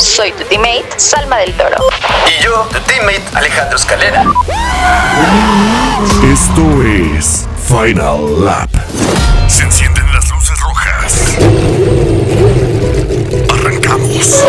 Soy tu teammate, Salma del Toro. Y yo, tu teammate Alejandro Escalera. Esto es Final Lap. Se encienden las luces rojas. Arrancamos.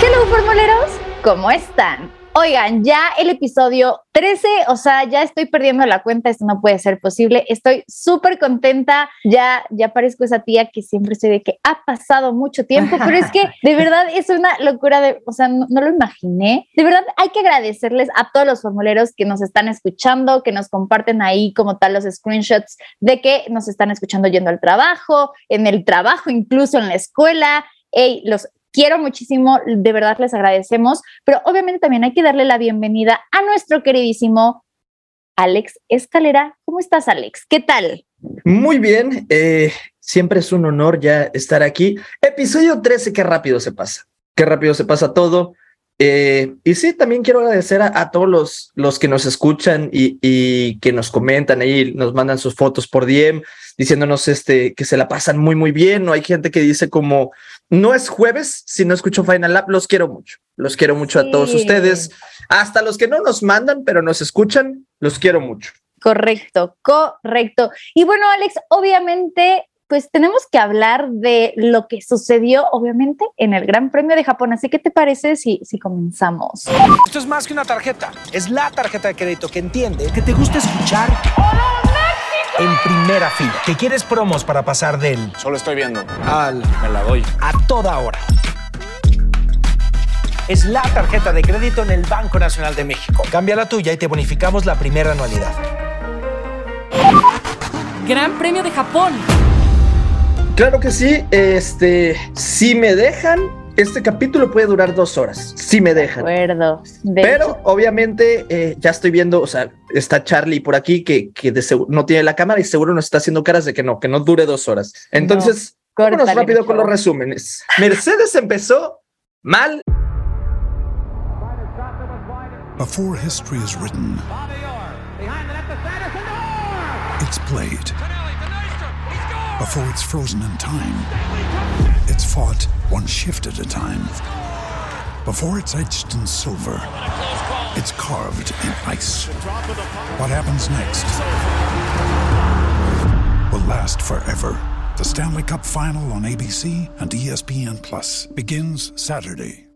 Hello, formuleros, ¿cómo están? Oigan, ya el episodio 13, o sea, ya estoy perdiendo la cuenta, esto no puede ser posible. Estoy súper contenta, ya, ya parezco esa tía que siempre estoy de que ha pasado mucho tiempo, pero es que de verdad es una locura, de, o sea, no, no lo imaginé. De verdad hay que agradecerles a todos los formuleros que nos están escuchando, que nos comparten ahí como tal los screenshots de que nos están escuchando yendo al trabajo, en el trabajo, incluso en la escuela. Hey, los quiero muchísimo, de verdad les agradecemos, pero obviamente también hay que darle la bienvenida a nuestro queridísimo Alex Escalera. ¿Cómo estás, Alex? ¿Qué tal? Muy bien, eh, siempre es un honor ya estar aquí. Episodio 13, qué rápido se pasa, qué rápido se pasa todo. Eh, y sí, también quiero agradecer a, a todos los, los que nos escuchan y, y, que nos comentan ahí, nos mandan sus fotos por DM diciéndonos este, que se la pasan muy, muy bien. No hay gente que dice como, no es jueves si no escucho Final Lab. Los quiero mucho. Los quiero mucho sí. a todos ustedes. Hasta los que no nos mandan, pero nos escuchan, los quiero mucho. Correcto, correcto. Y bueno, Alex, obviamente pues tenemos que hablar de lo que sucedió, obviamente, en el Gran Premio de Japón. Así que, ¿te parece si, si comenzamos? Esto es más que una tarjeta, es la tarjeta de crédito que entiende que te gusta escuchar en primera fila, que quieres promos para pasar del solo estoy viendo al me la doy a toda hora. Es la tarjeta de crédito en el Banco Nacional de México. Cambia la tuya y te bonificamos la primera anualidad. Gran Premio de Japón. Claro que sí, este, si me dejan, este capítulo puede durar dos horas, si me dejan. De acuerdo. De Pero hecho. obviamente eh, ya estoy viendo, o sea, está Charlie por aquí que, que de no tiene la cámara y seguro nos está haciendo caras de que no, que no dure dos horas. Entonces, no, vámonos rápido con los resúmenes. Mercedes empezó mal. Before history is written, it's played. Before it's frozen in time, it's fought one shift at a time. Before it's etched in silver, it's carved in ice. What happens next will last forever. The Stanley Cup final on ABC and ESPN Plus begins Saturday.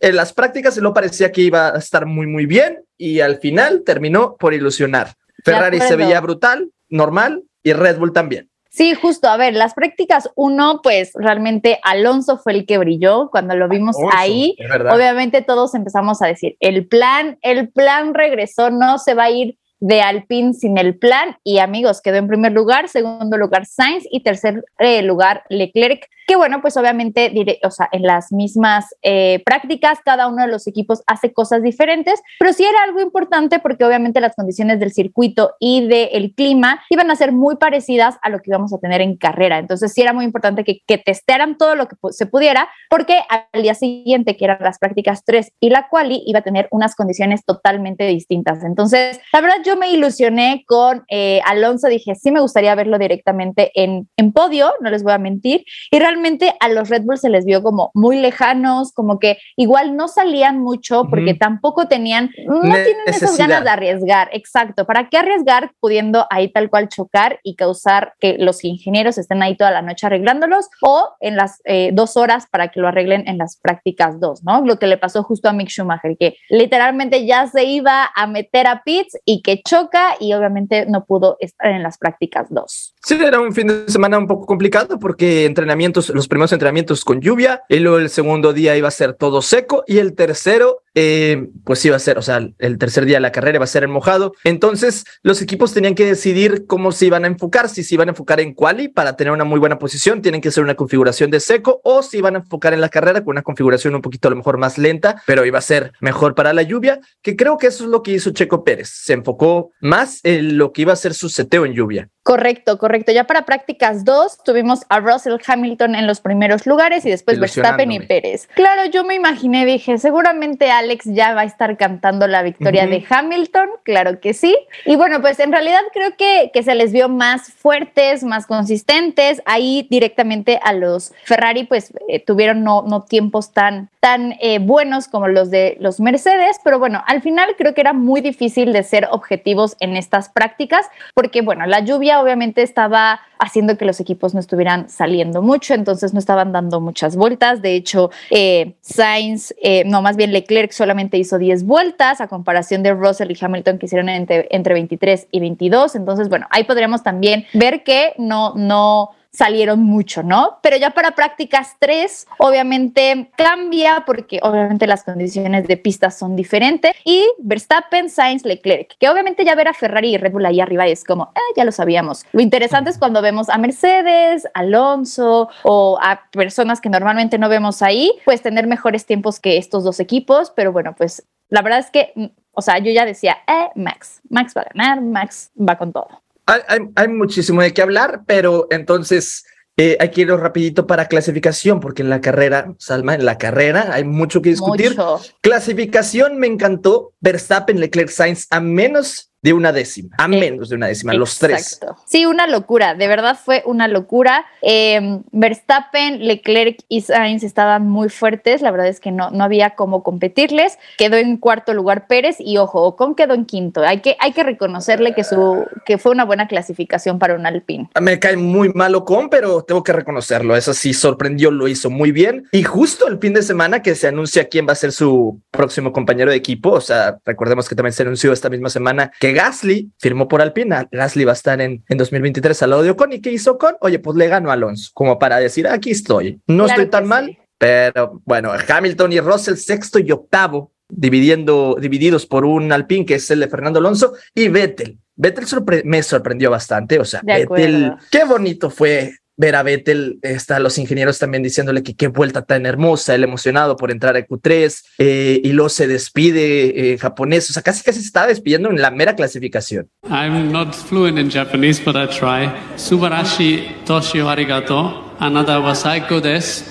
En las prácticas no parecía que iba a estar muy muy bien y al final terminó por ilusionar. Ferrari se veía brutal, normal y Red Bull también. Sí, justo. A ver, las prácticas uno, pues realmente Alonso fue el que brilló cuando lo vimos oh, ahí. Obviamente todos empezamos a decir, el plan, el plan regresó, no se va a ir de Alpine sin el plan y amigos, quedó en primer lugar, segundo lugar Sainz y tercer eh, lugar Leclerc, que bueno, pues obviamente, diré, o sea, en las mismas eh, prácticas, cada uno de los equipos hace cosas diferentes, pero sí era algo importante porque obviamente las condiciones del circuito y del clima iban a ser muy parecidas a lo que íbamos a tener en carrera. Entonces sí era muy importante que, que testearan todo lo que se pudiera, porque al día siguiente, que eran las prácticas 3 y la quali, iba a tener unas condiciones totalmente distintas. Entonces, la verdad, yo me ilusioné con eh, Alonso, dije, sí me gustaría verlo directamente en, en podio, no les voy a mentir, y realmente realmente a los Red Bull se les vio como muy lejanos, como que igual no salían mucho porque uh -huh. tampoco tenían, no Necesidad. tienen esas ganas de arriesgar, exacto. ¿Para qué arriesgar pudiendo ahí tal cual chocar y causar que los ingenieros estén ahí toda la noche arreglándolos o en las eh, dos horas para que lo arreglen en las prácticas dos, ¿no? Lo que le pasó justo a Mick Schumacher, que literalmente ya se iba a meter a pits y que choca y obviamente no pudo estar en las prácticas dos. Sí, era un fin de semana un poco complicado porque entrenamientos, los primeros entrenamientos con lluvia, y luego el segundo día iba a ser todo seco y el tercero eh, pues iba a ser, o sea, el tercer día de la carrera va a ser en mojado. Entonces, los equipos tenían que decidir cómo se iban a enfocar, si se iban a enfocar en quali para tener una muy buena posición, tienen que ser una configuración de seco, o si iban a enfocar en la carrera con una configuración un poquito a lo mejor más lenta, pero iba a ser mejor para la lluvia, que creo que eso es lo que hizo Checo Pérez. Se enfocó más en lo que iba a ser su seteo en lluvia. Correcto, correcto. Ya para prácticas 2 tuvimos a Russell Hamilton en los primeros lugares y después Verstappen y Pérez. Claro, yo me imaginé, dije, seguramente Alex ya va a estar cantando la victoria de Hamilton, claro que sí. Y bueno, pues en realidad creo que, que se les vio más fuertes, más consistentes. Ahí directamente a los Ferrari pues eh, tuvieron no, no tiempos tan, tan eh, buenos como los de los Mercedes, pero bueno, al final creo que era muy difícil de ser objetivos en estas prácticas porque bueno, la lluvia obviamente estaba haciendo que los equipos no estuvieran saliendo mucho, entonces no estaban dando muchas vueltas. De hecho, eh, Sainz, eh, no, más bien Leclerc solamente hizo 10 vueltas a comparación de Russell y Hamilton que hicieron entre, entre 23 y 22. Entonces, bueno, ahí podríamos también ver que no, no salieron mucho, ¿no? Pero ya para prácticas 3, obviamente cambia porque obviamente las condiciones de pista son diferentes y Verstappen, Sainz, Leclerc, que obviamente ya ver a Ferrari y Red Bull ahí arriba es como, eh, ya lo sabíamos. Lo interesante es cuando vemos a Mercedes, Alonso o a personas que normalmente no vemos ahí, pues tener mejores tiempos que estos dos equipos, pero bueno, pues la verdad es que, mm, o sea, yo ya decía, eh, Max, Max va a ganar, Max va con todo. Hay, muchísimo de qué hablar, pero entonces eh, hay que ir rapidito para clasificación, porque en la carrera, Salma, en la carrera hay mucho que discutir. Clasificación me encantó. Verstappen, Leclerc, Sainz, a menos de una décima, a menos de una décima, los tres. Sí, una locura, de verdad fue una locura. Em, Verstappen, Leclerc y Sainz estaban muy fuertes, la verdad es que no, no había cómo competirles. Quedó en cuarto lugar Pérez y ojo, Ocon quedó en quinto. Hay que, hay que reconocerle que, su, que fue una buena clasificación para un Alpine. Me cae muy mal Ocon, pero tengo que reconocerlo, eso sí sorprendió, lo hizo muy bien. Y justo el fin de semana que se anuncia quién va a ser su próximo compañero de equipo, o sea, recordemos que también se anunció esta misma semana que Gasly firmó por Alpina. Gasly va a estar en, en 2023 al lado de Ocon. ¿Y qué hizo Ocon? Oye, pues le ganó a Alonso, como para decir, aquí estoy. No estoy tan mal, pero bueno, Hamilton y Russell sexto y octavo, dividiendo, divididos por un Alpine que es el de Fernando Alonso y Vettel. Vettel me sorprendió bastante, o sea, Vettel, qué bonito fue ver a Vettel, está los ingenieros también diciéndole que qué vuelta tan hermosa, él emocionado por entrar a Q3 eh, y luego se despide eh, japonés, o sea, casi casi se estaba despidiendo en la mera clasificación. I'm not fluent in Japanese, but I try. Subarashi toshio arigato. Anada wasaiko desu.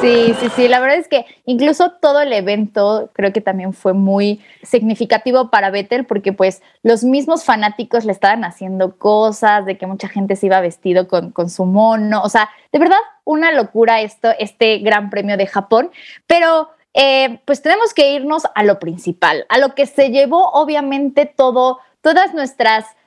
Sí, sí, sí. La verdad es que incluso todo el evento creo que también fue muy significativo para Vettel porque pues los mismos fanáticos le estaban haciendo cosas, de que mucha gente se iba vestido con, con su mono. O sea, de verdad, una locura esto, este Gran Premio de Japón. Pero eh, pues tenemos que irnos a lo principal, a lo que se llevó obviamente todo, todas nuestras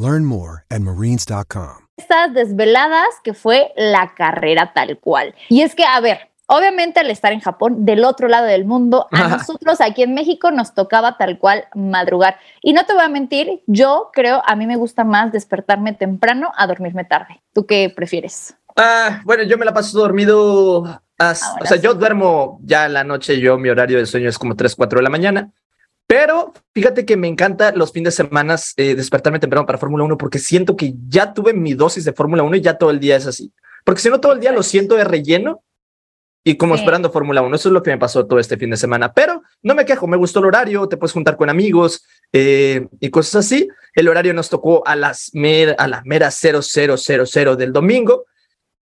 Learn more at marines.com. Estas desveladas que fue la carrera tal cual. Y es que, a ver, obviamente al estar en Japón, del otro lado del mundo, a nosotros aquí en México nos tocaba tal cual madrugar. Y no te voy a mentir, yo creo, a mí me gusta más despertarme temprano a dormirme tarde. ¿Tú qué prefieres? Ah, bueno, yo me la paso dormido. o sea, yo duermo ya en la noche, yo mi horario de sueño es como 3, 4 de la mañana. Pero fíjate que me encanta los fines de semana eh, despertarme temprano para Fórmula 1 porque siento que ya tuve mi dosis de Fórmula 1 y ya todo el día es así. Porque si no, todo el día lo siento de relleno y como esperando Fórmula 1. Eso es lo que me pasó todo este fin de semana. Pero no me quejo, me gustó el horario, te puedes juntar con amigos eh, y cosas así. El horario nos tocó a las a la mera 0000 del domingo.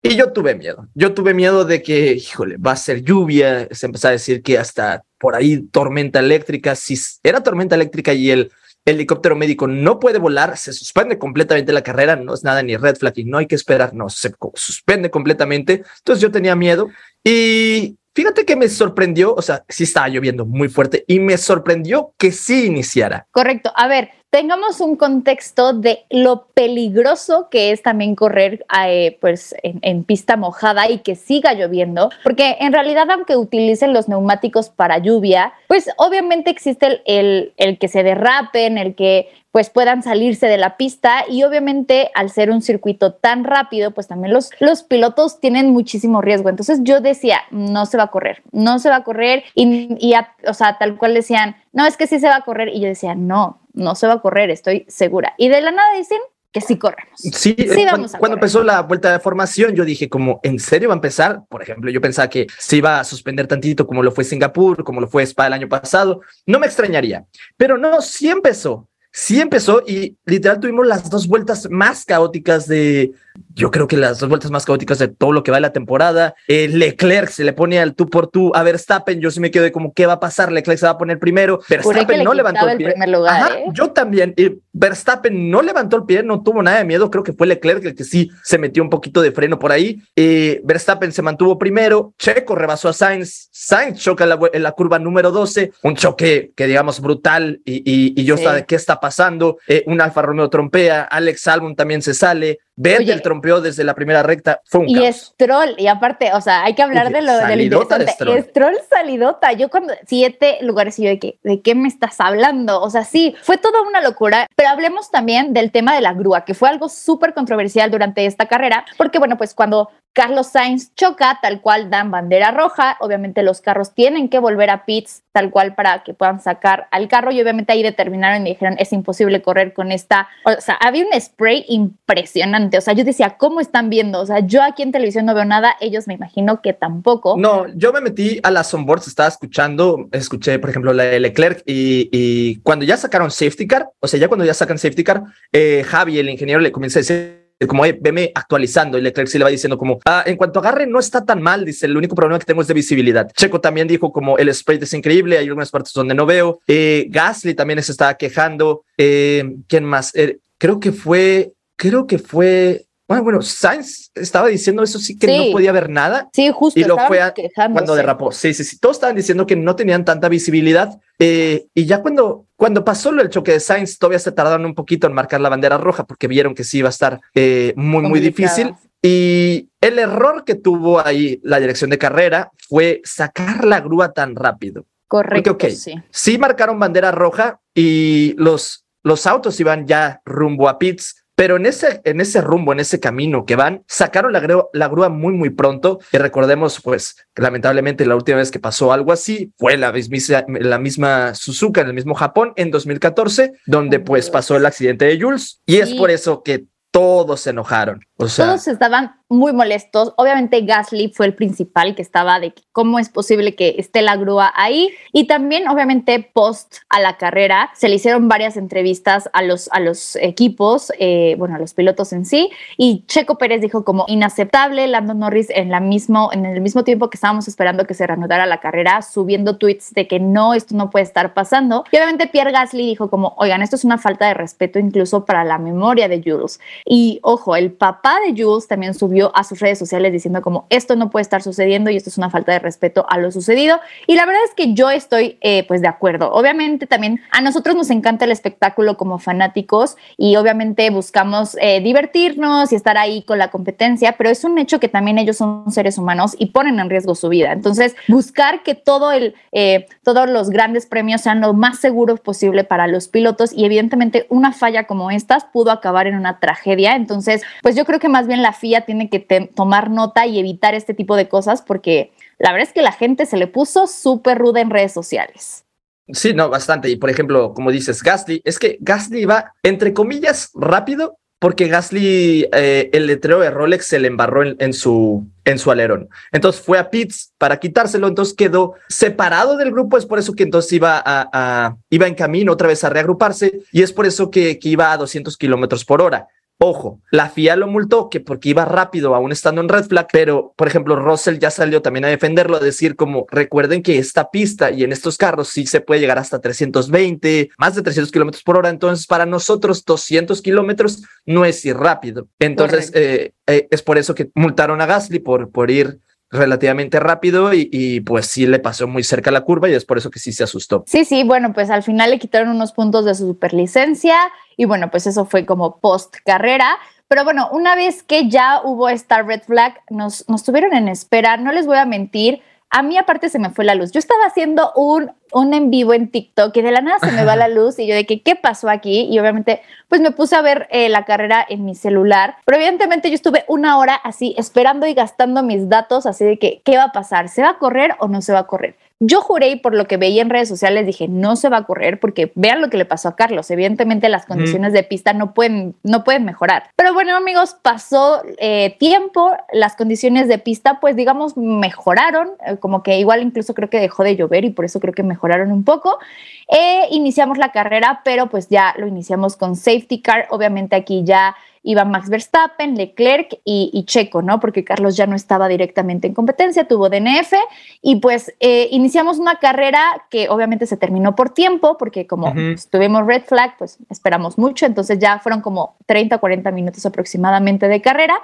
Y yo tuve miedo. Yo tuve miedo de que, híjole, va a ser lluvia. Se empezó a decir que hasta por ahí tormenta eléctrica. Si era tormenta eléctrica y el helicóptero médico no puede volar, se suspende completamente la carrera. No es nada ni red flag y no hay que esperar. No, se suspende completamente. Entonces yo tenía miedo y fíjate que me sorprendió, o sea, sí estaba lloviendo muy fuerte y me sorprendió que sí iniciara. Correcto. A ver, tengamos un contexto de lo peligroso que es también correr eh, pues, en, pista mojada y que siga lloviendo, porque en realidad aunque utilicen los neumáticos para lluvia, pues obviamente existe el, el, que se derrapen, el que pues puedan salirse de la pista y obviamente al ser un circuito tan rápido, pues también los, los pilotos tienen muchísimo riesgo. Entonces yo decía, no se va a correr, no se va a correr y, y o sea, tal cual decían, no, es que sí se va a correr y yo decía, no, no se va a correr, estoy segura. Y de la nada dicen que sí corremos. Sí, eh, cuando, empezó la vuelta de formación, yo dije como, ¿en serio va a empezar? Por ejemplo, yo pensaba que se iba a suspender tantito como lo fue Singapur, como lo fue Spa el año pasado. No me extrañaría, pero no, sí empezó. Sí empezó y literal tuvimos las dos vueltas más caóticas de, yo creo que las dos vueltas más caóticas de todo lo que va de la temporada. Eh, Leclerc se le pone al tú por tú a Verstappen. Yo sí me quedo de como, ¿qué va a pasar? Leclerc se va a poner primero. Verstappen no levantó el pie. ¿eh? Yo también. Verstappen no levantó el pie, no tuvo nada de miedo. Creo que fue Leclerc el que sí se metió un poquito de freno por ahí. Eh, Verstappen se mantuvo primero. Checo rebasó a Sainz. Sainz choca en la, curva número 12. Un choque que digamos brutal. Y, y, yo sí. de qué está pasando. un Alfa Romeo trompea. Alex Albon también se sale. Vettel trompeó desde la primera recta. Fue un y Stroll, y aparte, o sea, hay que hablar de lo, de lo interesante. Stroll. salidota. Yo cuando siete lugares y yo de qué, de qué me estás hablando. O sea, sí, fue toda una locura. Pero hablemos también del tema de la grúa, que fue algo súper controversial durante esta carrera, porque bueno, pues cuando Carlos Sainz choca, tal cual dan bandera roja. Obviamente los carros tienen que volver a pits, tal cual para que puedan sacar al carro. Y obviamente ahí determinaron y dijeron, es imposible correr con esta. O sea, había un spray impresionante. O sea, yo decía, ¿cómo están viendo? O sea, yo aquí en televisión no veo nada, ellos me imagino que tampoco. No, yo me metí a las onboards, estaba escuchando, escuché, por ejemplo, la de Leclerc y, cuando ya sacaron safety car, o sea, ya cuando ya sacan safety car, eh, Javi, el ingeniero, le comienza a decir como, veme actualizando. Y Leclerc le va diciendo como, ah, en cuanto agarre no está tan mal, dice, el único problema que tengo es de visibilidad. Checo también dijo como, el spray es increíble, hay algunas partes donde no veo. Eh, Gasly también se estaba quejando. Eh, ¿Quién más? Eh, creo que fue, creo que fue bueno, bueno, Sainz estaba diciendo eso sí que no podía ver nada. Sí, justo. Y lo fue cuando derrapó. Sí, sí, sí. Todos estaban diciendo que no tenían tanta visibilidad. Eh, y ya cuando, cuando pasó el choque de Sainz, todavía se tardaron un poquito en marcar la bandera roja porque vieron que sí iba a estar eh, muy, muy difícil. Y el error que tuvo ahí la dirección de carrera fue sacar la grúa tan rápido. Correcto. sí. sí marcaron bandera roja y los, los autos iban ya rumbo a pits pero en ese, en ese rumbo, en ese camino que van, sacaron la, grúa, la grúa muy, muy pronto. Y recordemos, pues, que lamentablemente la última vez que pasó algo así fue la misma, la misma Suzuka en el mismo Japón en 2014, donde pues pasó el accidente de Jules. Y es por eso que todos se enojaron. Todos estaban muy molestos. Obviamente Gasly fue el principal que estaba de cómo es posible que esté la grúa ahí. Y también, obviamente, post a la carrera, se le hicieron varias entrevistas a los, a los equipos, eh, bueno, a los pilotos en sí. Y Checo Pérez dijo como inaceptable, Lando Norris en, la mismo, en el mismo tiempo que estábamos esperando que se reanudara la carrera, subiendo tweets de que no, esto no puede estar pasando. Y obviamente Pierre Gasly dijo como, oigan, esto es una falta de respeto incluso para la memoria de Jules. Y ojo, el papá de Jules también subió a sus redes sociales diciendo como esto no puede estar sucediendo y esto es una falta de respeto a lo sucedido. Y la verdad es que yo estoy eh, pues de acuerdo. Obviamente también a nosotros nos encanta el espectáculo como fanáticos y obviamente buscamos eh, divertirnos y estar ahí con la competencia, pero es un hecho que también ellos son seres humanos y ponen en riesgo su vida. Entonces, buscar que todo el, eh, todos los grandes premios sean lo más seguros posible para los pilotos y evidentemente una falla como estas pudo acabar en una tragedia. Entonces, pues yo creo que más bien la FIA tiene que tomar nota y evitar este tipo de cosas porque la verdad es que la gente se le puso súper ruda en redes sociales. Sí, no, bastante. Y por ejemplo, como dices, Gasly, es que Gasly va, entre comillas, rápido, porque Gasly, eh, el letrero de Rolex se le embarró en, su, en su alerón. Entonces fue a pits para quitárselo, entonces quedó separado del grupo, es por eso que entonces iba, a, iba en camino otra vez a reagruparse y es por eso que, que iba a 200 kilómetros por hora. Ojo, la FIA lo multó que porque iba rápido aún estando en red flag, pero por ejemplo Russell ya salió también a defenderlo, a decir como recuerden que esta pista y en estos carros sí se puede llegar hasta 320, más de 300 kilómetros por hora, entonces para nosotros 200 kilómetros no es ir rápido. Entonces eh, eh, es por eso que multaron a Gasly por, por ir relativamente rápido y, y, pues sí le pasó muy cerca la curva y es por eso que sí se asustó. Sí, sí, bueno, pues al final le quitaron unos puntos de su superlicencia y bueno, pues eso fue como post carrera. Pero bueno, una vez que ya hubo esta red flag, nos, nos tuvieron en espera, no les voy a mentir, a mí aparte se me fue la luz. Yo estaba haciendo un, un en vivo en TikTok y de la nada se me va la luz y yo de que, ¿qué pasó aquí? Y obviamente, pues me puse a ver eh, la carrera en mi celular. Pero evidentemente yo estuve una hora así esperando y gastando mis datos, así de que, ¿qué va a pasar? ¿Se va a correr o no se va a correr? Yo juré y por lo que veía en redes sociales dije, no se va a correr porque vean lo que le pasó a Carlos. Evidentemente las condiciones de pista no pueden, no pueden mejorar. Pero bueno amigos, pasó eh, tiempo, las condiciones de pista pues digamos mejoraron, eh, como que igual incluso creo que dejó de llover y por eso creo que mejoraron un poco. Eh, iniciamos la carrera, pero pues ya lo iniciamos con safety car. Obviamente aquí ya iba Max Verstappen, Leclerc y, Checo, ¿no? Porque Carlos ya no estaba directamente en competencia, tuvo DNF y pues eh, iniciamos una carrera que obviamente se terminó por tiempo, porque como tuvimos red flag, pues esperamos mucho, entonces ya fueron como 30 o 40 minutos aproximadamente de carrera.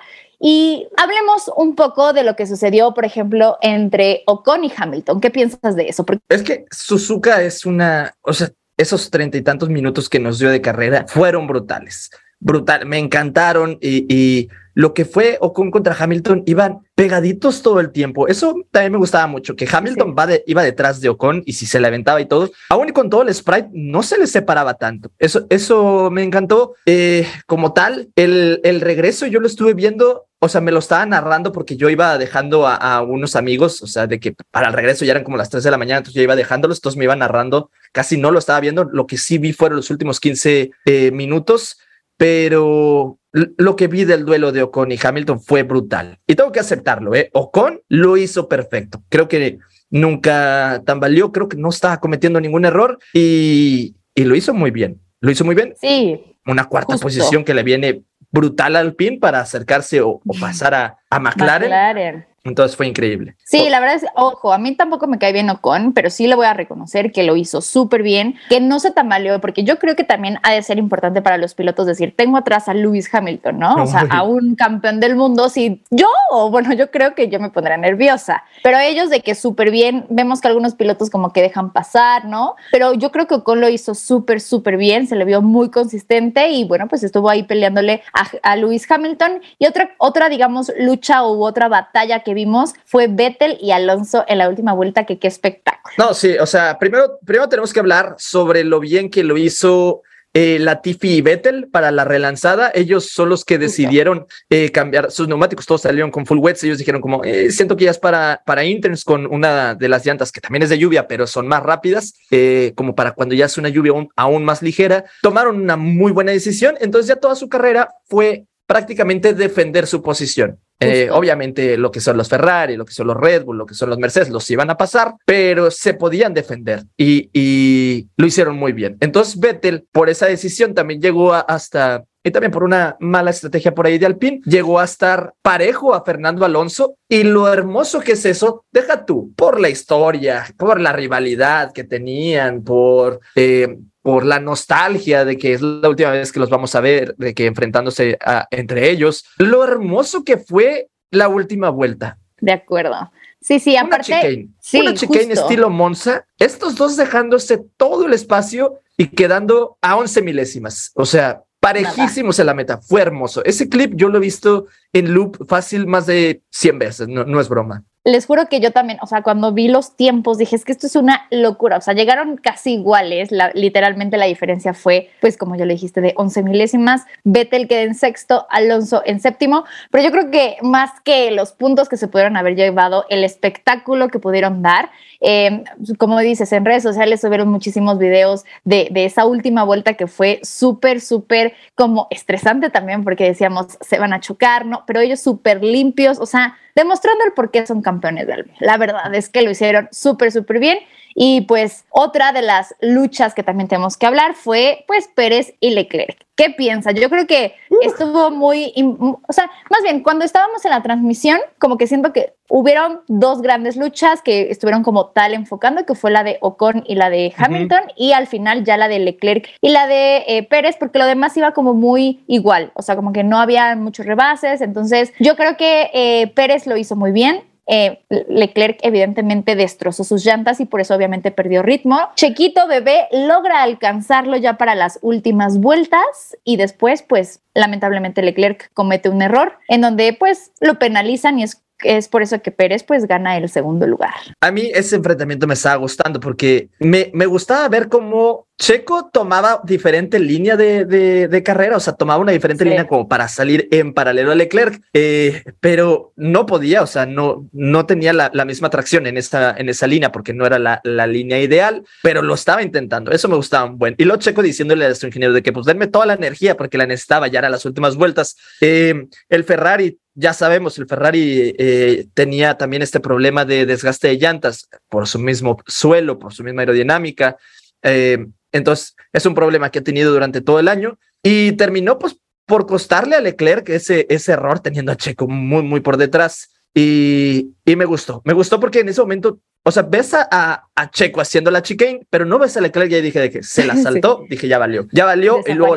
Y hablemos un poco de lo que sucedió, por ejemplo, entre Ocon y Hamilton. ¿Qué piensas de eso? Es que Suzuka es una, o sea, esos treinta y tantos minutos que nos dio de carrera fueron brutales brutal, me encantaron y, lo que fue Ocon contra Hamilton iban pegaditos todo el tiempo. Eso también me gustaba mucho, que Hamilton va de, iba detrás de Ocon y si se le aventaba y todo, aún y con todo el sprite no se le separaba tanto. Eso, eso me encantó. Eh, como tal, el, el regreso yo lo estuve viendo o sea, me lo estaba narrando porque yo iba dejando a, unos amigos, o sea, de que para el regreso ya eran como las 3 de la mañana, entonces yo iba dejándolos, entonces me iba narrando, casi no lo estaba viendo, lo que sí vi fueron los últimos 15 eh, minutos pero lo que vi del duelo de Ocon y Hamilton fue brutal. Y tengo que aceptarlo, ¿eh? Ocon lo hizo perfecto. Creo que nunca tambaleó, creo que no estaba cometiendo ningún error y, lo hizo muy bien. Lo hizo muy bien. Sí. Una cuarta posición que le viene brutal al pin para acercarse o, pasar a, a McLaren. McLaren. Entonces fue increíble. Sí, la verdad es, ojo, a mí tampoco me cae bien Ocon, pero sí le voy a reconocer que lo hizo súper bien, que no se tambaleó, porque yo creo que también ha de ser importante para los pilotos decir, tengo atrás a Lewis Hamilton, ¿no? O sea, a un campeón del mundo, si yo, o bueno, yo creo que yo me pondré nerviosa, pero ellos de que súper bien, vemos que algunos pilotos como que dejan pasar, ¿no? Pero yo creo que Ocon lo hizo súper, súper bien, se le vio muy consistente y bueno, pues estuvo ahí peleándole a, a Lewis Hamilton y otra, otra, digamos, lucha u otra batalla que vimos fue Vettel y Alonso en la última vuelta, que qué espectáculo. No, sí, o sea, primero, primero tenemos que hablar sobre lo bien que lo hizo eh, Latifi y Vettel para la relanzada. Ellos son los que decidieron eh, cambiar sus neumáticos. Todos salieron con full wets. Ellos dijeron como, eh, siento que ya es para, para interns con una de las llantas que también es de lluvia, pero son más rápidas, eh, como para cuando ya es una lluvia aún, aún más ligera. Tomaron una muy buena decisión. Entonces ya toda su carrera fue prácticamente defender su posición. Eh, obviamente lo que son los Ferrari, lo que son los Red Bull, lo que son los Mercedes, los iban a pasar, pero se podían defender y, y lo hicieron muy bien. Entonces Vettel, por esa decisión, también llegó hasta, y también por una mala estrategia por ahí de Alpine, llegó a estar parejo a Fernando Alonso. Y lo hermoso que es eso, deja tú, por la historia, por la rivalidad que tenían, por... Eh, por la nostalgia de que es la última vez que los vamos a ver, de que enfrentándose entre ellos, lo hermoso que fue la última vuelta. De acuerdo. Sí, sí, aparte. Una chicane, sí, una chicane estilo Monza, estos dos dejándose todo el espacio y quedando a 11 milésimas. O sea, parejísimos en la meta. Fue hermoso. Ese clip yo lo he visto en loop fácil más de 100 veces, no, no es broma les juro que yo también, o sea, cuando vi los tiempos dije, es que esto es una locura, o sea, llegaron casi iguales, literalmente la diferencia fue, pues como ya le dijiste, de 11 milésimas, Vettel queda en sexto, Alonso en séptimo, pero yo creo que más que los puntos que se pudieron haber llevado, el espectáculo que pudieron dar, eh, como dices, en redes sociales subieron muchísimos videos de, de esa última vuelta que fue súper, súper como estresante también, porque decíamos, se van a chocar, ¿no? Pero ellos súper limpios, o sea, demostrando el por qué son campeones del La verdad es que lo hicieron súper, súper bien. Y pues otra de las luchas que también tenemos que hablar fue pues Pérez y Leclerc. ¿Qué piensa? Yo creo que estuvo muy, o sea, más bien cuando estábamos en la transmisión, como que siento que hubieron dos grandes luchas que estuvieron como tal enfocando, que fue la de Ocon y la de Hamilton, y al final ya la de Leclerc y la de eh, Pérez, porque lo demás iba como muy igual, o sea, como que no había muchos rebases, entonces yo creo que eh, Pérez lo hizo muy bien, eh, Leclerc evidentemente destrozó sus llantas y por eso obviamente perdió ritmo. Chequito bebé logra alcanzarlo ya para las últimas vueltas y después pues lamentablemente Leclerc comete un error en donde pues lo penalizan y es es por eso que Pérez pues gana el segundo lugar. A mí ese enfrentamiento me estaba gustando porque me, me gustaba ver cómo Checo tomaba diferente línea de, de, carrera, o sea, tomaba una diferente línea como para salir en paralelo a Leclerc, eh, pero no podía, o sea, no, no tenía la, la, misma tracción en esa, en esa línea porque no era la, la, línea ideal, pero lo estaba intentando, eso me gustaba un buen. Y lo Checo diciéndole a nuestro ingeniero de que pues denme toda la energía porque la necesitaba ya era las últimas vueltas. Eh, el Ferrari ya sabemos, el Ferrari eh, tenía también este problema de desgaste de llantas por su mismo suelo, por su misma aerodinámica. Eh, entonces, es un problema que ha tenido durante todo el año y terminó pues por costarle a Leclerc ese, ese error teniendo a Checo muy, muy por detrás. Y, y me gustó, me gustó porque en ese momento, o sea, ves a, a, Checo haciendo la chicane, pero no ves a Leclerc y dije de que se la saltó, dije ya valió, ya valió y luego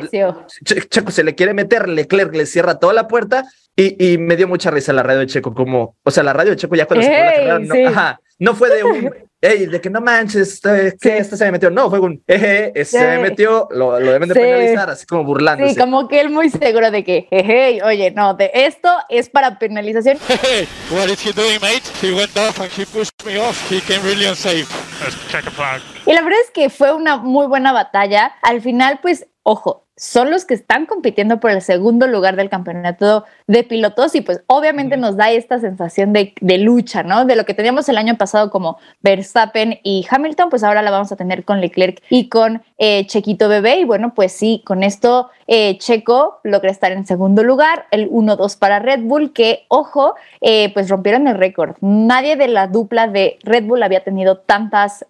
Checo se le quiere meter, Leclerc le cierra toda la puerta y, y, me dio mucha risa la radio de Checo, como, o sea, la radio de Checo ya cuando se la carrera, no, ajá, no fue de un, hey, de que no manches, este, que este se me metió. No, fue un, jeje, este se me metió, lo, lo deben de penalizar, así como burlándose. Sí, como que él muy seguro de que, jeje, oye, no, de esto es para penalización. Hey, what is he doing, mate? He went off and he pushed me off. He came really unsafe. Let's check a flag. Y la verdad es que fue una muy buena batalla. Al final, pues, ojo, son los que están compitiendo por el segundo lugar del campeonato de pilotos y pues obviamente nos da esta sensación de, lucha, ¿no? De lo que teníamos el año pasado como Verstappen y Hamilton, pues ahora la vamos a tener con Leclerc y con eh, Chequito Bebé y bueno, pues sí, con esto eh, Checo logra estar en segundo lugar, el 1-2 para Red Bull, que ojo, eh, pues rompieron el récord. Nadie de la dupla de Red Bull había tenido tantas,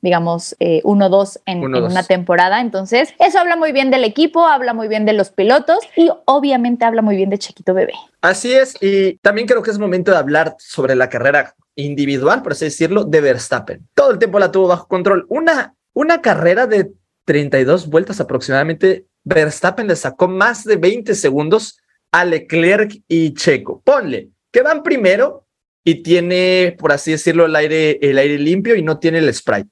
digamos, 1-2 en, en una temporada, entonces eso habla muy bien del equipo habla muy bien de los pilotos y obviamente habla muy bien de Chiquito Bebé. Así es, y también creo que es momento de hablar sobre la carrera individual, por así decirlo, de Verstappen. Todo el tiempo la tuvo bajo control. Una, una carrera de 32 vueltas aproximadamente, Verstappen le sacó más de 20 segundos a Leclerc y Checo. Ponle que van primero y tiene, por así decirlo, el aire, el aire limpio y no tiene el sprite.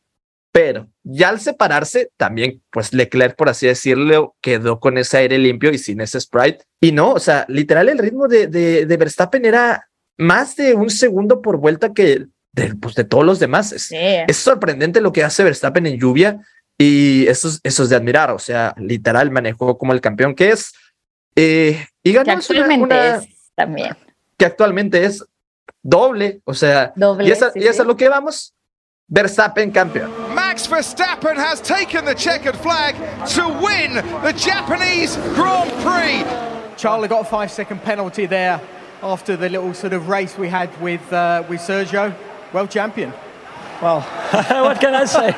Pero ya al separarse, también, pues Leclerc, por así decirlo, quedó con ese aire limpio y sin ese sprite. Y no, o sea, literal, el ritmo de, de, Verstappen era más de un segundo por vuelta que de, pues, de todos los demás. Es, es, sorprendente lo que hace Verstappen en lluvia y eso, eso es de admirar. O sea, literal, manejó como el campeón que es. Eh, y ganó que actualmente es también. Que actualmente es doble, o sea, doble, y, esa, y eso es lo que vamos Verstappen campeón. Max Verstappen has taken the checkered flag to win the Japanese Grand Prix. Charlie got a five second penalty there after the little sort of race we had with, uh, with Sergio. World champion. Well, what can I say?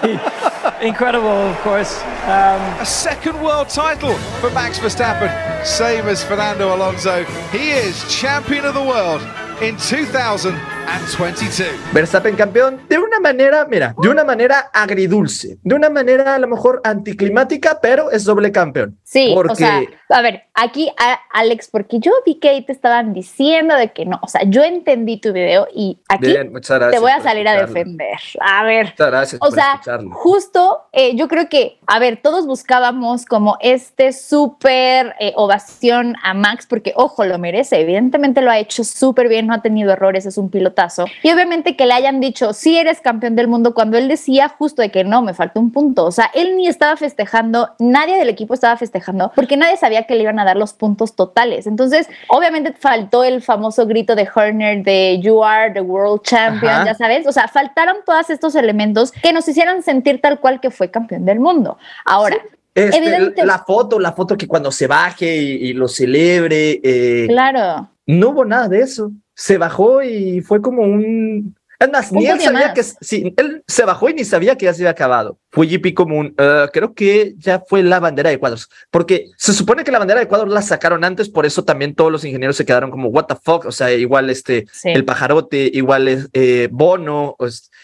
Incredible, of course. Um, a second world title for Max Verstappen, same as Fernando Alonso. He is champion of the world in 2000. 22. Verstappen campeón de una manera, mira, de una manera agridulce, de una manera a lo mejor anticlimática, pero es doble campeón. Sí, porque... o sea, a ver, aquí Alex, porque yo vi que te estaban diciendo de que no, o sea, yo entendí tu video y aquí te voy a salir a defender. A ver, muchas gracias o sea, justo eh, yo creo que, a ver, todos buscábamos como este súper eh, ovación a Max, porque ojo, lo merece, evidentemente lo ha hecho súper bien, no ha tenido errores, es un piloto y obviamente que le hayan dicho, sí eres campeón del mundo, cuando él decía justo de que no, me faltó un punto. O sea, él ni estaba festejando, nadie del equipo estaba festejando, porque nadie sabía que le iban a dar los puntos totales. Entonces, obviamente faltó el famoso grito de Horner de You are the world champion, ya sabes. O sea, faltaron todos estos elementos que nos hicieran sentir tal cual que fue campeón del mundo. Ahora, Este, la foto, la foto que cuando se baje y, lo celebre. Eh, claro. No hubo nada de eso se bajó y fue como un... Es más, ni él sabía que... Sí, él se bajó y ni sabía que ya se había acabado. Fue GP como un... Uh, creo que ya fue la bandera de cuadros. Porque se supone que la bandera de cuadros la sacaron antes, por eso también todos los ingenieros se quedaron como, what the fuck? O sea, igual este... El pajarote, igual es, eh, Bono,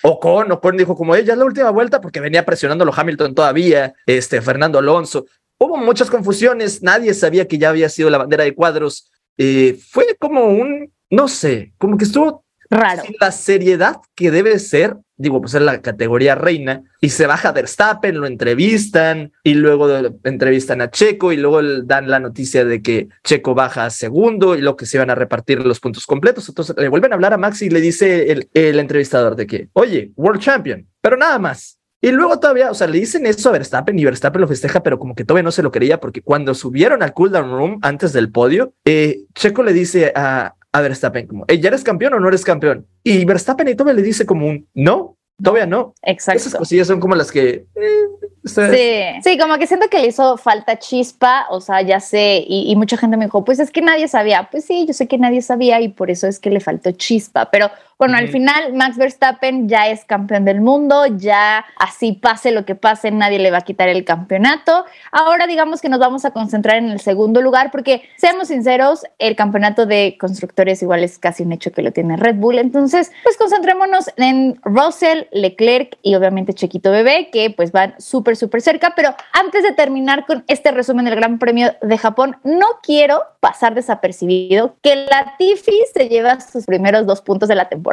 o Con, Ocon dijo como, ella es la última vuelta porque venía presionándolo Hamilton todavía, este, Fernando Alonso. Hubo muchas confusiones, nadie sabía que ya había sido la bandera de cuadros. Eh, fue como un no sé, como que estuvo Raro. la seriedad que debe ser, digo, pues es la categoría reina, y se baja Verstappen, lo entrevistan, y luego entrevistan a Checo, y luego dan la noticia de que Checo baja a segundo, y luego que se van a repartir los puntos completos. Entonces le vuelven a hablar a Max y le dice el, el entrevistador de que, oye, World Champion, pero nada más. Y luego todavía, o sea, le dicen eso a Verstappen y Verstappen lo festeja, pero como que todavía no se lo quería porque cuando subieron al cooldown room antes del podio, eh, Checo le dice a, a Verstappen como, ¿ya eres campeón o no eres campeón? Y Verstappen y todavía le dice como un, no, todavía no. Exacto. Esas cosillas son como las que... Eh, sí, sí, como que siento que le hizo falta chispa, o sea, ya sé, y, y, mucha gente me dijo, pues es que nadie sabía, pues sí, yo sé que nadie sabía y por eso es que le faltó chispa, pero bueno, al final Max Verstappen ya es campeón del mundo, ya así pase lo que pase, nadie le va a quitar el campeonato. Ahora digamos que nos vamos a concentrar en el segundo lugar porque, seamos sinceros, el campeonato de constructores igual es casi un hecho que lo tiene Red Bull. Entonces, pues concentrémonos en Russell, Leclerc y obviamente Chequito Bebé, que pues van súper, súper cerca. Pero antes de terminar con este resumen del Gran Premio de Japón, no quiero pasar desapercibido que Latifi se lleva sus primeros dos puntos de la temporada.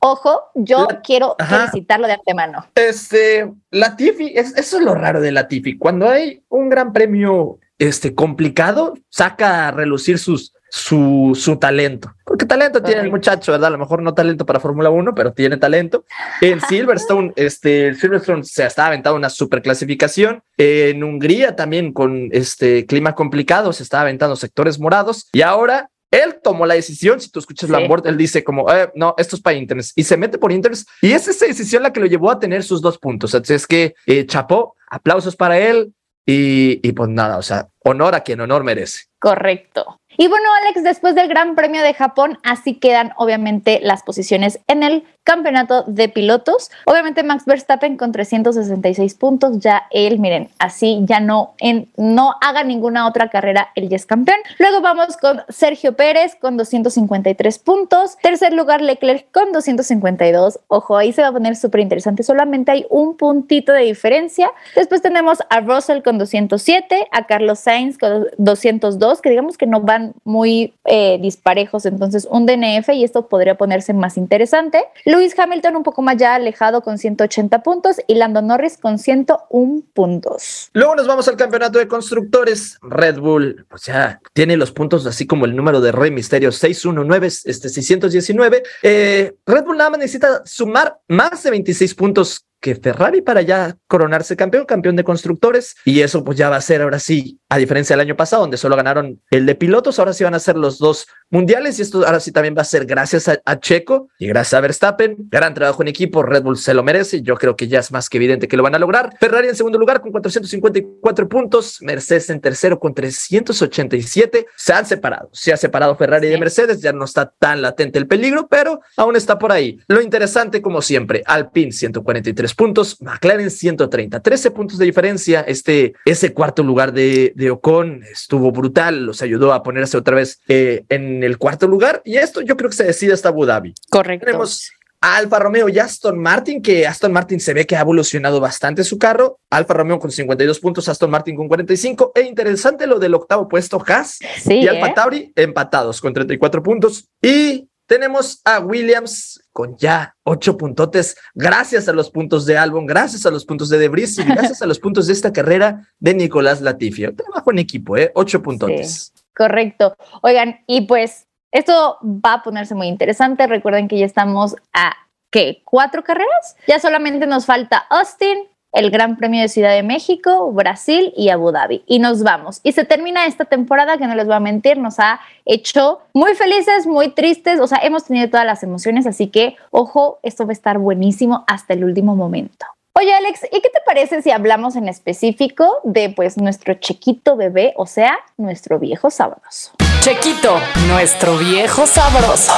Ojo, yo quiero felicitarlo de antemano. Este, Latifi, es, eso es lo raro de Latifi. Cuando hay un gran premio este, complicado, saca a relucir sus, su, su talento. Porque talento tiene el muchacho, ¿verdad? A lo mejor no talento para Fórmula 1, pero tiene talento. En Silverstone, este, Silverstone se está aventando una super clasificación. En Hungría también con este clima complicado se está aventando sectores morados. Y ahora él tomó la decisión, si tú escuchas la él dice como, eh, no, esto es para Internet y se mete por Internet y es esa decisión la que lo llevó a tener sus dos puntos. Así es que, eh, chapó, aplausos para él y, y pues nada, o sea, honor a quien honor merece. Correcto. Y bueno, Alex, después del Gran Premio de Japón, así quedan obviamente las posiciones en el campeonato de pilotos. Obviamente Max Verstappen con 366 puntos, ya él, miren, así ya no, no haga ninguna otra carrera, él ya es campeón. Luego vamos con Sergio Pérez con 253 puntos. Tercer lugar Leclerc con 252. Ojo, ahí se va a poner súper interesante, solamente hay un puntito de diferencia. Después tenemos a Russell con 207, a Carlos Sainz con 202, que digamos que no van muy eh, disparejos, entonces un DNF y esto podría ponerse más interesante. Lewis Hamilton un poco más ya alejado con 180 puntos y Lando Norris con 101 puntos. Luego nos vamos al campeonato de constructores. Red Bull, o sea, tiene los puntos así como el número de Rey Misterio 619, este 619. Eh, Red Bull nada más necesita sumar más de 26 puntos que Ferrari para ya coronarse campeón, campeón de constructores. Y eso pues ya va a ser ahora sí, a diferencia del año pasado, donde solo ganaron el de pilotos, ahora sí van a ser los dos mundiales y esto ahora sí también va a ser gracias a, Checo y gracias a Verstappen. Gran trabajo en equipo, Red Bull se lo merece. Yo creo que ya es más que evidente que lo van a lograr. Ferrari en segundo lugar con 454 puntos, Mercedes en tercero con 387. Se han separado, se ha separado Ferrari de Mercedes, ya no está tan latente el peligro, pero aún está por ahí. Lo interesante, como siempre, Alpine 143 puntos, McLaren 130, 13 puntos de diferencia. Este, ese cuarto lugar de, de Ocon estuvo brutal, los ayudó a ponerse otra vez eh, en el cuarto lugar. Y esto yo creo que se decide hasta Abu Dhabi. Correcto. Tenemos a Alfa Romeo y Aston Martin, que Aston Martin se ve que ha evolucionado bastante su carro. Alfa Romeo con 52 puntos, Aston Martin con 45. E interesante lo del octavo puesto, Haas y Alfa ¿eh? Tauri empatados con 34 puntos. Y tenemos a Williams con ya ocho puntotes, gracias a los puntos de Albon, gracias a los puntos de Debris y gracias a los puntos de esta carrera de Nicolás Latifi. Trabajo en equipo, ¿eh? Ocho puntotes. correcto. Oigan, y pues esto va a ponerse muy interesante. Recuerden que ya estamos a, ¿qué? ¿Cuatro carreras? Ya solamente nos falta Austin, el Gran Premio de Ciudad de México, Brasil y Abu Dhabi. Y nos vamos. Y se termina esta temporada que no les voy a mentir, nos ha hecho muy felices, muy tristes, o sea, hemos tenido todas las emociones, así que ojo, esto va a estar buenísimo hasta el último momento. Oye Alex, ¿y qué te parece si hablamos en específico de pues nuestro chiquito bebé, o sea, nuestro viejo sabroso? Chequito, nuestro viejo sabroso.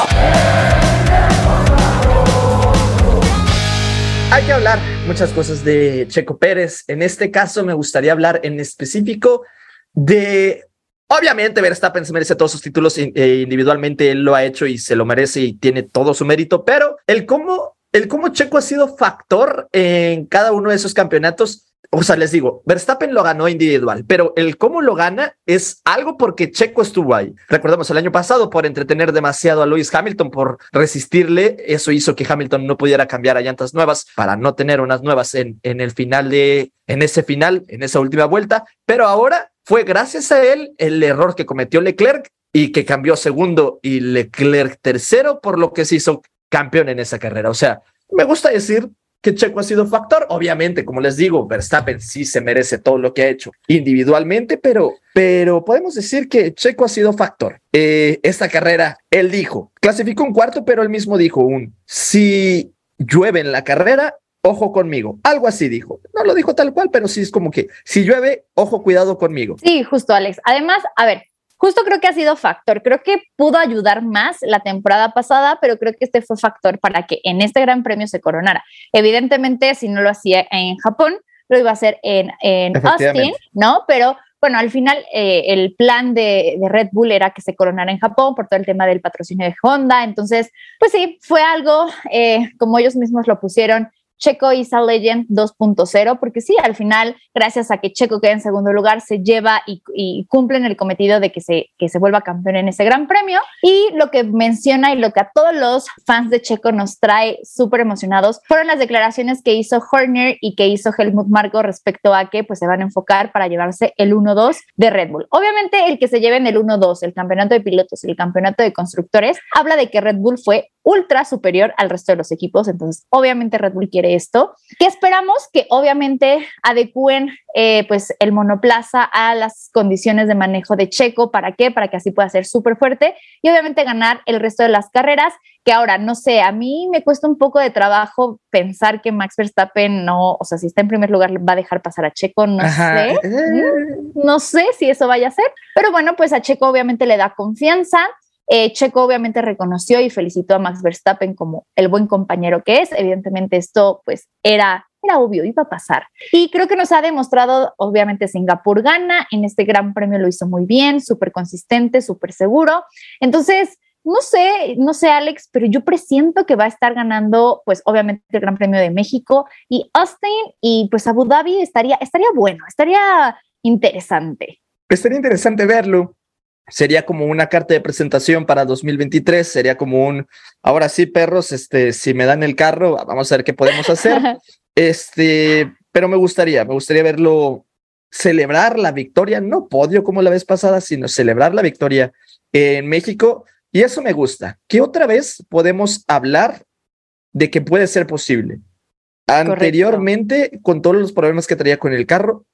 Hay que hablar muchas cosas de Checo Pérez. En este caso me gustaría hablar en específico de Obviamente, Verstappen se merece todos sus títulos eh, individualmente, él lo ha hecho y se lo merece y tiene todo su mérito, pero el cómo, el cómo Checo ha sido factor en cada uno de esos campeonatos o sea, les digo, Verstappen lo ganó individual, pero el cómo lo gana es algo porque Checo estuvo ahí. Recordemos el año pasado por entretener demasiado a Lewis Hamilton, por resistirle, eso hizo que Hamilton no pudiera cambiar a llantas nuevas para no tener unas nuevas en, en el final de, en ese final, en esa última vuelta, pero ahora fue gracias a él el error que cometió Leclerc y que cambió segundo y Leclerc tercero, por lo que se hizo campeón en esa carrera. O sea, me gusta decir que Checo ha sido factor. Obviamente, como les digo, Verstappen sí se merece todo lo que ha hecho individualmente, pero, pero podemos decir que Checo ha sido factor. Eh, esta carrera, él dijo, clasificó un cuarto, pero él mismo dijo un, si llueve en la carrera, ojo conmigo. Algo así dijo. No lo dijo tal cual, pero sí es como que si llueve, ojo, cuidado conmigo. Sí, justo, Alex. Además, a ver, justo creo que ha sido factor. Creo que pudo ayudar más la temporada pasada, pero creo que este fue factor para que en este gran premio se coronara. Evidentemente, si no lo hacía en Japón, lo iba a hacer en, en Austin, ¿no? Pero bueno, al final eh, el plan de, de, Red Bull era que se coronara en Japón por todo el tema del patrocinio de Honda. Entonces, pues sí, fue algo, eh, como ellos mismos lo pusieron, Checo Isa Legend 2.0, porque sí, al final, gracias a que Checo queda en segundo lugar, se lleva y, y, cumplen el cometido de que se, vuelva campeón en ese gran premio. Y lo que menciona y lo que a todos los fans de Checo nos trae súper emocionados fueron las declaraciones que hizo Horner y que hizo Helmut Marko respecto a que pues se van a enfocar para llevarse el 1-2 de Red Bull. Obviamente el que se lleven el 1-2, el campeonato de pilotos el campeonato de constructores, habla de que Red Bull fue ultra superior al resto de los equipos. Entonces, obviamente Red Bull quiere esto. Que esperamos que obviamente adecúen eh, pues el monoplaza a las condiciones de manejo de Checo. ¿Para qué? Para que así pueda ser súper fuerte y obviamente ganar el resto de las carreras. Que ahora, no sé, a mí me cuesta un poco de trabajo pensar que Max Verstappen no, o sea, si está en primer lugar va a dejar pasar a Checo, no sé. Mm, no sé si eso vaya a ser, pero bueno, pues a Checo obviamente le da confianza. Eh, Checo obviamente reconoció y felicitó a Max Verstappen como el buen compañero que es. Evidentemente esto pues era, era obvio, iba a pasar. Y creo que nos ha demostrado, obviamente Singapur gana, en este gran premio lo hizo muy bien, súper consistente, súper seguro. Entonces, no sé, no sé Alex, pero yo presiento que va a estar ganando pues obviamente el Gran Premio de México y Austin y pues Abu Dhabi estaría, estaría bueno, estaría interesante. Estaría interesante verlo sería como una carta de presentación para 2023, sería como un, ahora sí, perros, este, si me dan el carro, vamos a ver qué podemos hacer. este, pero me gustaría, me gustaría verlo celebrar la victoria, no podio como la vez pasada, sino celebrar la victoria en México. Y eso me gusta, que otra vez podemos hablar de que puede ser posible. Anteriormente, con todos los problemas que traía con el carro,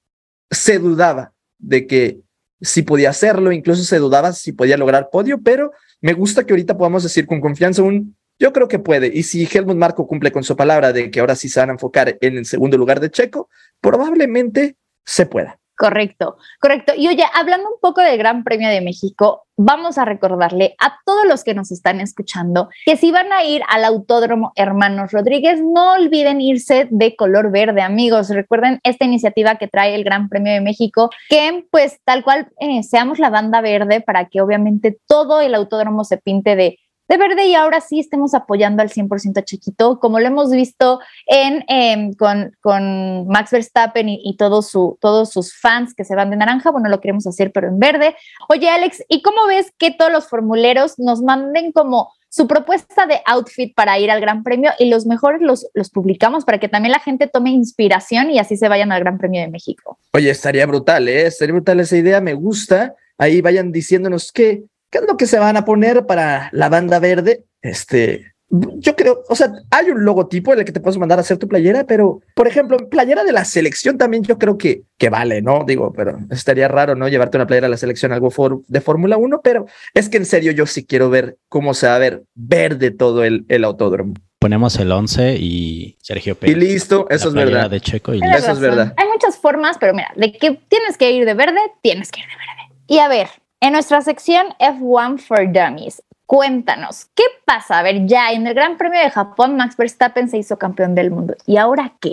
se dudaba de que si podía hacerlo, incluso se dudaba si podía lograr podio, pero me gusta que ahorita podamos decir con confianza un, yo creo que puede. Y si Helmut Marco cumple con su palabra de que ahora sí se van a enfocar en el segundo lugar de Checo, probablemente se pueda. Correcto, correcto. Y oye, hablando un poco del Gran Premio de México, vamos a recordarle a todos los que nos están escuchando que si van a ir al Autódromo Hermanos Rodríguez, no olviden irse de color verde, amigos. Recuerden esta iniciativa que trae el Gran Premio de México, que pues tal cual eh, seamos la banda verde para que obviamente todo el autódromo se pinte de de verde y ahora sí estemos apoyando al 100% a Chiquito, como lo hemos visto en, em, con, con, Max Verstappen y, todo su, todos sus fans que se van de naranja, bueno, lo queremos hacer pero en verde. Oye Alex, ¿y cómo ves que todos los formuleros nos manden como su propuesta de outfit para ir al Gran Premio y los mejores los, los publicamos para que también la gente tome inspiración y así se vayan al Gran Premio de México? Oye, estaría brutal, ¿eh? Estaría brutal esa idea, me gusta. Ahí vayan diciéndonos qué, ¿Qué es lo que se van a poner para la banda verde? Este, yo creo, o sea, hay un logotipo en el que te puedes mandar a hacer tu playera, pero, por ejemplo, playera de la selección también yo creo que, que vale, ¿no? Digo, pero estaría raro, ¿no? Llevarte una playera de la selección, algo de Fórmula 1, pero es que en serio yo sí quiero ver cómo se va a ver verde todo el, el autódromo. Ponemos el 11 y Sergio Pérez. Y listo, eso es verdad. De Checo y eso es verdad. Hay muchas formas, pero mira, de que tienes que ir de verde, tienes que ir de verde. Y a ver, en nuestra sección F1 for Dummies, cuéntanos, ¿qué pasa? A ver, ya en el Gran Premio de Japón, Max Verstappen se hizo campeón del mundo. ¿Y ahora qué?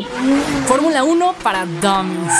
Fórmula 1 para Dummies.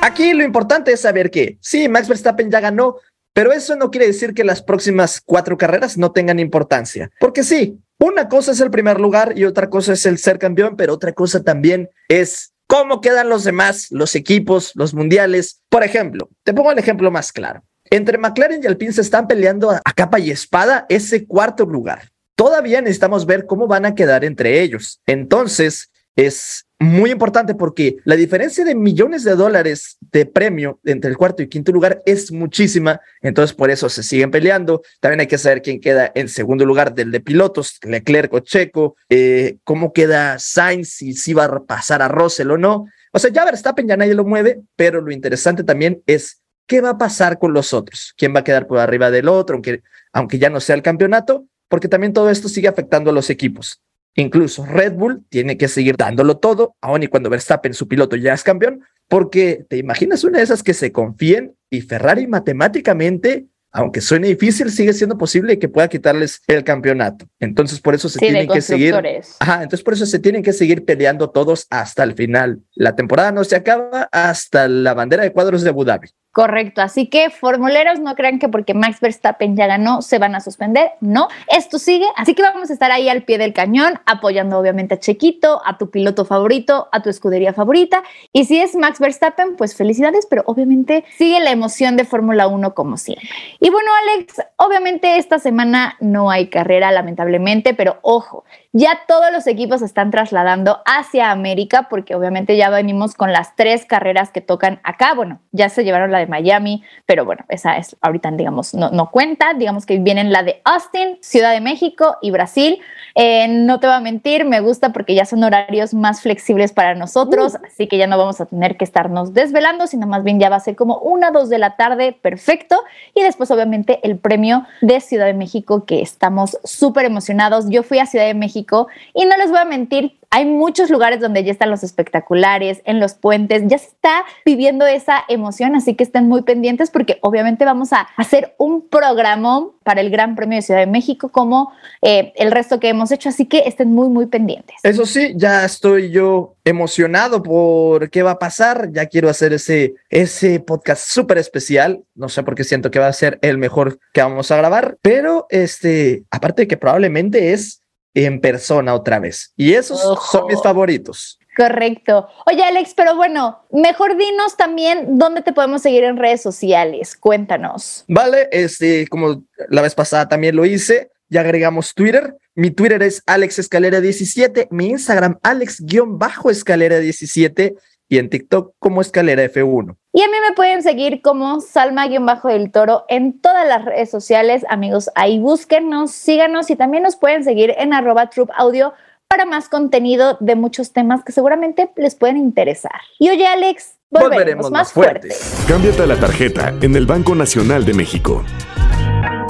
Aquí lo importante es saber que sí, Max Verstappen ya ganó, pero eso no quiere decir que las próximas cuatro carreras no tengan importancia. Porque sí, una cosa es el primer lugar y otra cosa es el ser campeón, pero otra cosa también es ¿Cómo quedan los demás, los equipos, los mundiales? Por ejemplo, te pongo el ejemplo más claro. Entre McLaren y Alpine se están peleando a capa y espada ese cuarto lugar. Todavía necesitamos ver cómo van a quedar entre ellos. Entonces, es muy importante porque la diferencia de millones de dólares de premio entre el cuarto y quinto lugar es muchísima, entonces por eso se siguen peleando. También hay que saber quién queda en segundo lugar del de pilotos, Leclerc o Checo, eh, cómo queda Sainz, y si va a pasar a Russell o no. O sea, ya Verstappen ya nadie lo mueve, pero lo interesante también es qué va a pasar con los otros, quién va a quedar por arriba del otro, aunque, aunque ya no sea el campeonato, porque también todo esto sigue afectando a los equipos. Incluso Red Bull tiene que seguir dándolo todo, aun y cuando Verstappen, su piloto, ya es campeón, porque te imaginas una de esas que se confíen y Ferrari matemáticamente, aunque suene difícil, sigue siendo posible que pueda quitarles el campeonato. Entonces, por eso se tienen que seguir. Ajá, entonces por eso se tienen que seguir peleando todos hasta el final. La temporada no se acaba hasta la bandera de cuadros de Abu Dhabi. Correcto, así que formuleros no crean que porque Max Verstappen ya ganó se van a suspender, no, esto sigue, así que vamos a estar ahí al pie del cañón apoyando obviamente a Chequito, a tu piloto favorito, a tu escudería favorita. Y si es Max Verstappen, pues felicidades, pero obviamente sigue la emoción de Fórmula 1 como siempre. Y bueno, Alex, obviamente esta semana no hay carrera lamentablemente, pero ojo, ya todos los equipos se están trasladando hacia América porque obviamente ya venimos con las tres carreras que tocan acá. Bueno, ya se llevaron la de Miami, pero bueno, esa es ahorita, digamos, no, no cuenta. Digamos que vienen la de Austin, Ciudad de México y Brasil. Eh, no te voy a mentir, me gusta porque ya son horarios más flexibles para nosotros, uh. así que ya no vamos a tener que estarnos desvelando, sino más bien ya va a ser como una, dos de la tarde, perfecto. Y después, obviamente, el premio de Ciudad de México, que estamos súper emocionados. Yo fui a Ciudad de México y no les voy a mentir, hay muchos lugares donde ya están los espectaculares, en los puentes, ya está viviendo esa emoción, así que estén muy pendientes porque obviamente vamos a hacer un programa para el Gran Premio de Ciudad de México como eh, el resto que hemos hecho, así que estén muy, muy pendientes. Eso sí, ya estoy yo emocionado por qué va a pasar, ya quiero hacer ese, ese podcast súper especial, no sé por qué siento que va a ser el mejor que vamos a grabar, pero este, aparte de que probablemente es en persona otra vez. Y esos son mis favoritos. Correcto. Oye, Alex, pero bueno, mejor dinos también dónde te podemos seguir en redes sociales. Cuéntanos. Vale, este, como la vez pasada también lo hice, ya agregamos Twitter. Mi Twitter es Alex Escalera 17, mi Instagram Alex-Escalera 17 y en TikTok como Escalera F1. Y a mí me pueden seguir como Salma-del Toro en todas las redes sociales, amigos. Ahí búsquenos, síganos y también nos pueden seguir en arroba Troop Audio para más contenido de muchos temas que seguramente les pueden interesar. Y oye, Alex, volveremos, más, fuertes. Cámbiate a la tarjeta en el Banco Nacional de México.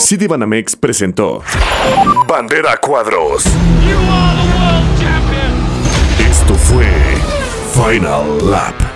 Citibanamex presentó Bandera Cuadros. Esto fue Final Lap.